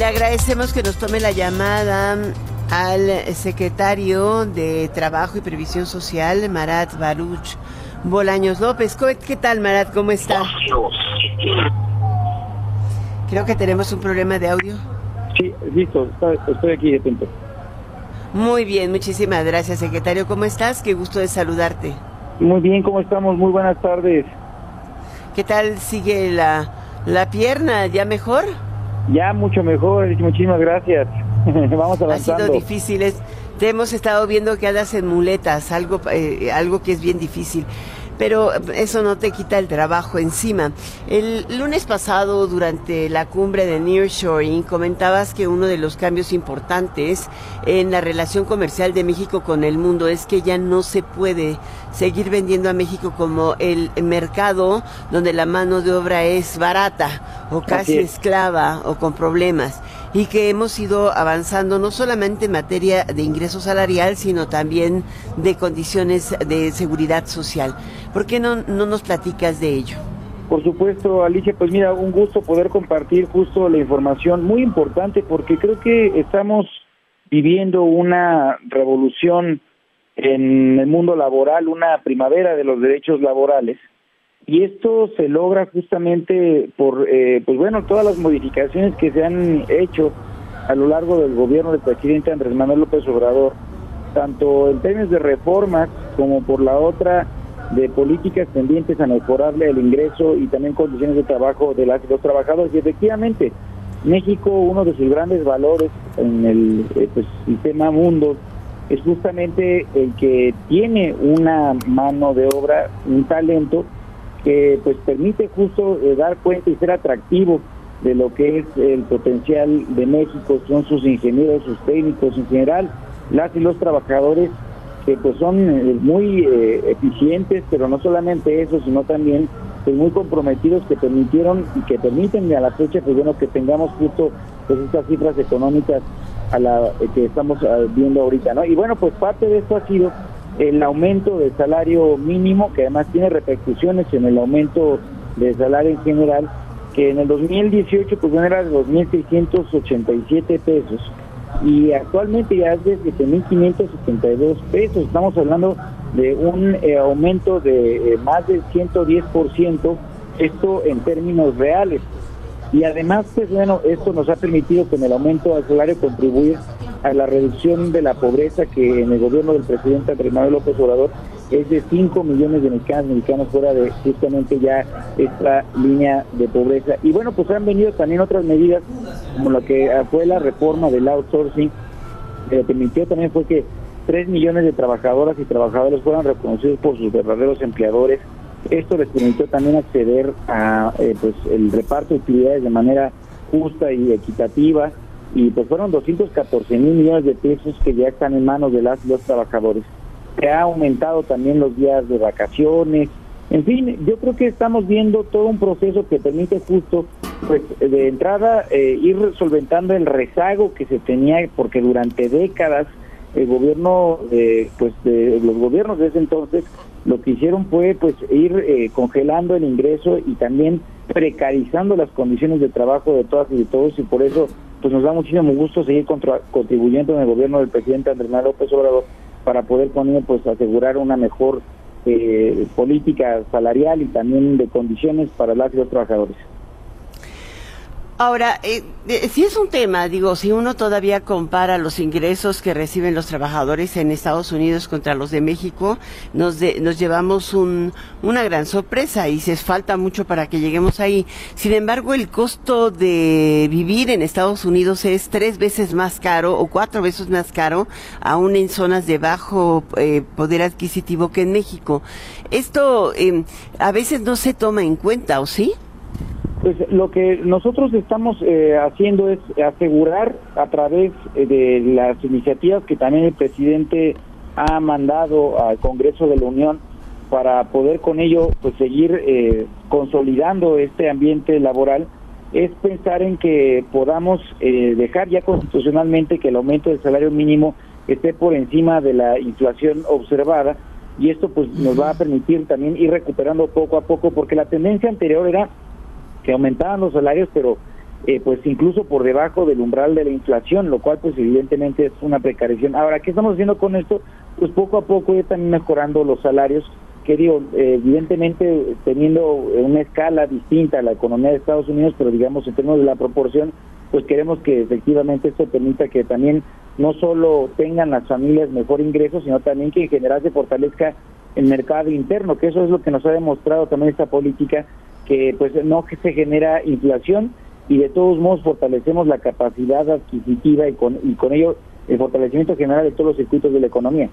Le agradecemos que nos tome la llamada al secretario de Trabajo y Previsión Social, Marat Baruch Bolaños López. ¿Qué tal, Marat? ¿Cómo está? Creo que tenemos un problema de audio. Sí, listo, estoy aquí atento. Muy bien, muchísimas gracias, secretario. ¿Cómo estás? Qué gusto de saludarte. Muy bien, ¿cómo estamos? Muy buenas tardes. ¿Qué tal sigue la, la pierna? ¿Ya mejor? Ya mucho mejor, muchísimas gracias. Vamos avanzando. Ha sido difícil, te hemos estado viendo que andas en muletas, algo, eh, algo que es bien difícil pero eso no te quita el trabajo encima. El lunes pasado, durante la cumbre de Nearshoring, comentabas que uno de los cambios importantes en la relación comercial de México con el mundo es que ya no se puede seguir vendiendo a México como el mercado donde la mano de obra es barata o casi esclava o con problemas y que hemos ido avanzando no solamente en materia de ingreso salarial, sino también de condiciones de seguridad social. ¿Por qué no, no nos platicas de ello? Por supuesto, Alicia, pues mira, un gusto poder compartir justo la información muy importante porque creo que estamos viviendo una revolución en el mundo laboral, una primavera de los derechos laborales. Y esto se logra justamente por, eh, pues bueno, todas las modificaciones que se han hecho a lo largo del gobierno del presidente Andrés Manuel López Obrador, tanto en términos de reformas como por la otra de políticas tendientes a mejorarle el ingreso y también condiciones de trabajo de las, los trabajadores. Y efectivamente, México, uno de sus grandes valores en el eh, pues, sistema mundo es justamente el que tiene una mano de obra, un talento que pues permite justo eh, dar cuenta y ser atractivo de lo que es el potencial de México, son sus ingenieros, sus técnicos en general, las y los trabajadores que pues son eh, muy eh, eficientes, pero no solamente eso, sino también pues muy comprometidos que permitieron y que permiten a la fecha pues bueno que tengamos justo pues estas cifras económicas a la eh, que estamos viendo ahorita, ¿no? Y bueno, pues parte de esto ha sido el aumento del salario mínimo, que además tiene repercusiones en el aumento del salario en general, que en el 2018 pues era de 2.687 pesos y actualmente ya es de 7.572 pesos. Estamos hablando de un eh, aumento de eh, más del 110%, esto en términos reales. Y además, pues bueno, esto nos ha permitido con el aumento del salario contribuir a la reducción de la pobreza que en el gobierno del presidente Andrés Manuel López Obrador es de 5 millones de mexicanos, mexicanos fuera de justamente ya esta línea de pobreza. Y bueno, pues han venido también otras medidas, como lo que fue la reforma del outsourcing, que lo permitió también fue que 3 millones de trabajadoras y trabajadores fueran reconocidos por sus verdaderos empleadores. Esto les permitió también acceder a eh, pues el reparto de utilidades de manera justa y equitativa y pues fueron 214 mil millones de pesos que ya están en manos de las los trabajadores. Se ha aumentado también los días de vacaciones. En fin, yo creo que estamos viendo todo un proceso que permite justo, pues, de entrada eh, ir solventando el rezago que se tenía, porque durante décadas el gobierno, de, pues, de los gobiernos de ese entonces, lo que hicieron fue, pues, ir eh, congelando el ingreso y también precarizando las condiciones de trabajo de todas y de todos, y por eso pues nos da muchísimo gusto seguir contribuyendo en el gobierno del presidente Andrés Manuel López Obrador para poder poner pues asegurar una mejor eh, política salarial y también de condiciones para las y los trabajadores. Ahora, eh, si es un tema, digo, si uno todavía compara los ingresos que reciben los trabajadores en Estados Unidos contra los de México, nos, nos llevamos un, una gran sorpresa y se falta mucho para que lleguemos ahí. Sin embargo, el costo de vivir en Estados Unidos es tres veces más caro o cuatro veces más caro, aún en zonas de bajo eh, poder adquisitivo que en México. Esto eh, a veces no se toma en cuenta, ¿o sí? Pues lo que nosotros estamos eh, haciendo es asegurar a través eh, de las iniciativas que también el presidente ha mandado al Congreso de la Unión para poder con ello pues seguir eh, consolidando este ambiente laboral es pensar en que podamos dejar ya constitucionalmente que el aumento del salario mínimo esté por encima de la inflación observada y esto pues nos va a permitir también ir recuperando poco a poco porque la tendencia anterior era que aumentaban los salarios, pero eh, pues incluso por debajo del umbral de la inflación, lo cual pues evidentemente es una precarización. Ahora, ¿qué estamos haciendo con esto? Pues poco a poco ya están mejorando los salarios, que digo, evidentemente teniendo una escala distinta a la economía de Estados Unidos, pero digamos en términos de la proporción, pues queremos que efectivamente esto permita que también no solo tengan las familias mejor ingreso, sino también que en general se fortalezca el mercado interno, que eso es lo que nos ha demostrado también esta política, que pues no que se genera inflación y de todos modos fortalecemos la capacidad adquisitiva y con, y con ello el fortalecimiento general de todos los circuitos de la economía.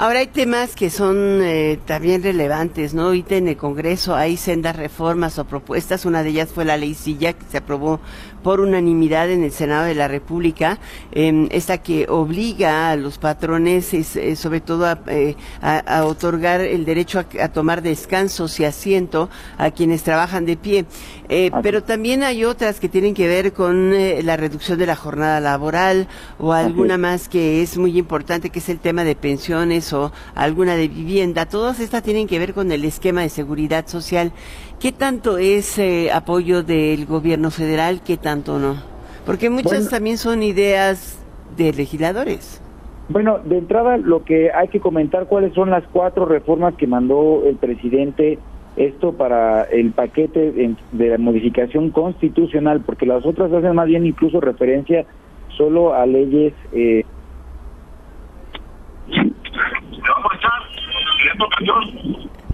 Ahora hay temas que son eh, también relevantes, ¿no? Ahorita en el Congreso hay sendas reformas o propuestas, una de ellas fue la ley Silla que se aprobó por unanimidad en el Senado de la República, eh, esta que obliga a los patrones, eh, sobre todo eh, a, otorgar el derecho a, tomar descansos y asiento a quienes trabajan de pie. Eh, pero también hay otras que tienen que ver con la reducción de la jornada laboral o alguna más que es muy importante, que es el tema de pensiones o alguna de vivienda, todas estas tienen que ver con el esquema de seguridad social. ¿Qué tanto es eh, apoyo del gobierno federal, qué tanto no? Porque muchas también son ideas de legisladores. Bueno, de entrada lo que hay que comentar cuáles son las cuatro reformas que mandó el presidente esto para el paquete de la modificación constitucional, porque las otras hacen más bien incluso referencia solo a leyes eh,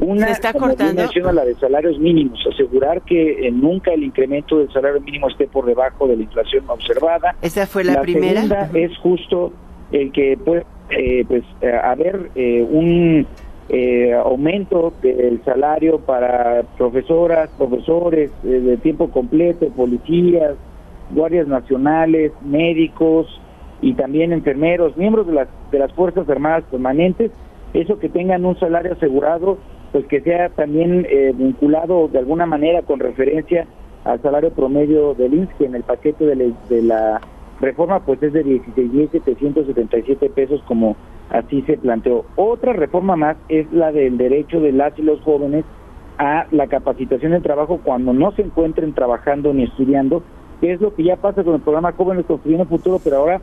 una está cortando. la de salarios mínimos, asegurar que eh, nunca el incremento del salario mínimo esté por debajo de la inflación observada. Esa fue la, primera. Segunda es justo el que puede eh, pues eh, haber un aumento del salario para profesoras, profesores de tiempo completo, policías, guardias nacionales, médicos y también enfermeros, miembros de las de las fuerzas armadas permanentes eso que tengan un salario asegurado, pues que sea también eh, vinculado de alguna manera con referencia al salario promedio del INSS, que en el paquete de, la reforma pues es de 16.777 pesos como así se planteó. Otra reforma más es la del derecho de las y los jóvenes a la capacitación de trabajo cuando no se encuentren trabajando ni estudiando, que es lo que ya pasa con el programa Jóvenes Construyendo Futuro, pero ahora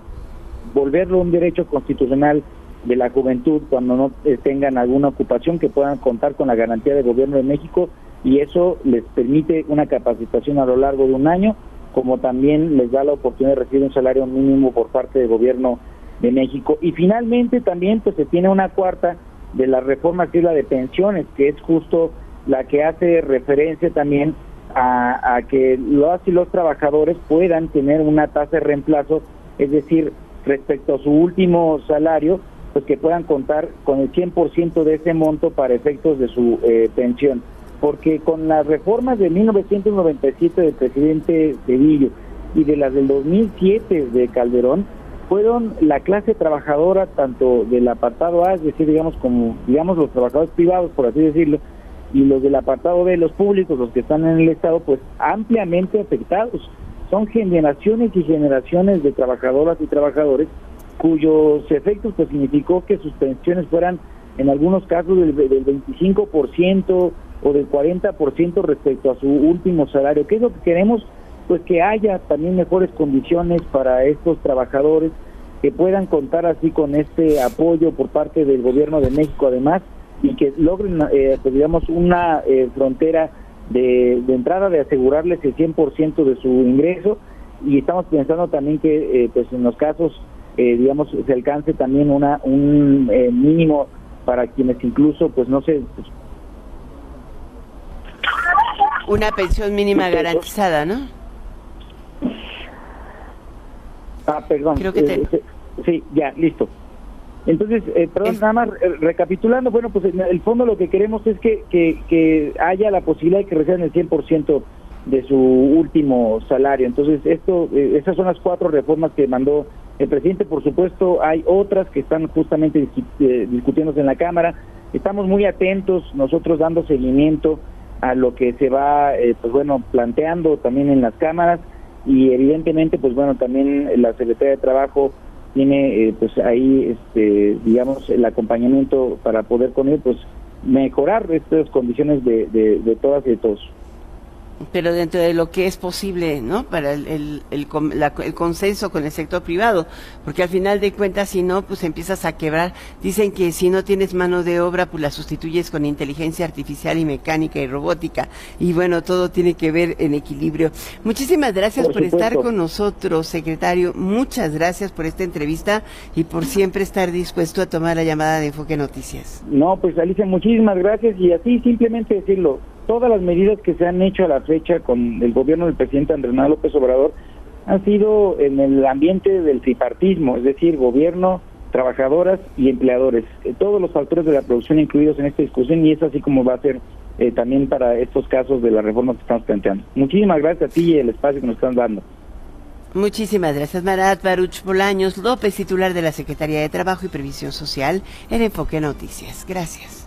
volverlo un derecho constitucional de la juventud cuando no eh, tengan alguna ocupación que puedan contar con la garantía del gobierno de México y eso les permite una capacitación a lo largo de un año como también les da la oportunidad de recibir un salario mínimo por parte del gobierno de México. Y finalmente también pues se tiene una cuarta de la reforma que es la de pensiones que es justo la que hace referencia también a, a que los y los trabajadores puedan tener una tasa de reemplazo es decir respecto a su último salario pues que puedan contar con el 100% de ese monto para efectos de su eh, pensión. Porque con las reformas de 1997 del presidente Cedillo y de las del 2007 de Calderón, fueron la clase trabajadora tanto del apartado A, es decir, digamos como digamos los trabajadores privados, por así decirlo, y los del apartado B, los públicos, los que están en el Estado, pues ampliamente afectados. Son generaciones y generaciones de trabajadoras y trabajadores cuyos efectos pues significó que sus pensiones fueran en algunos casos del, del 25% o del 40% respecto a su último salario. ¿Qué es lo que queremos? Pues que haya también mejores condiciones para estos trabajadores que puedan contar así con este apoyo por parte del gobierno de México además y que logren, eh, pues, digamos, una eh, frontera de, de, entrada de asegurarles el 100% de su ingreso y estamos pensando también que eh, pues en los casos eh, digamos, se alcance también una un eh, mínimo para quienes incluso, pues no sé. Pues, una pensión mínima garantizada, ¿no? Ah, perdón. Creo que eh, sí, ya, listo. Entonces, perdón, nada más recapitulando, bueno, pues en el fondo lo que queremos es que, que, que haya la posibilidad de que reciban el 100% de su último salario. Entonces, esto, esas son las cuatro reformas que mandó el presidente, por supuesto, hay otras que están justamente eh, discutiéndose en la Cámara. Estamos muy atentos, nosotros dando seguimiento a lo que se va, eh, pues bueno, planteando también en las cámaras y evidentemente, pues bueno, también la Secretaría de Trabajo tiene, eh, pues ahí, este, digamos, el acompañamiento para poder con él, pues mejorar estas condiciones de, de, todas y todos. Pero dentro de lo que es posible, ¿no? Para el, el, el, el, consenso con el sector privado, porque al final de cuentas, si no, pues empiezas a quebrar. Dicen que si no tienes mano de obra, pues la sustituyes con inteligencia artificial y mecánica y robótica. Y bueno, todo tiene que ver en equilibrio. Muchísimas gracias por, por estar con nosotros, secretario. Muchas gracias por esta entrevista y por siempre estar dispuesto a tomar la llamada de Enfoque Noticias. No, pues Alicia, muchísimas gracias y así simplemente decirlo todas las medidas que se han hecho a la fecha con el gobierno del presidente Andrés Manuel López Obrador han sido en el ambiente del tripartismo, es decir, gobierno, trabajadoras y empleadores, eh, todos los factores de la producción incluidos en esta discusión y es así como va a ser eh, también para estos casos de la reforma que estamos planteando. Muchísimas gracias a ti y el espacio que nos están dando. Muchísimas gracias, Marat Baruch Bolaños López, titular de la Secretaría de Trabajo y Previsión Social en Enfoque Noticias. Gracias.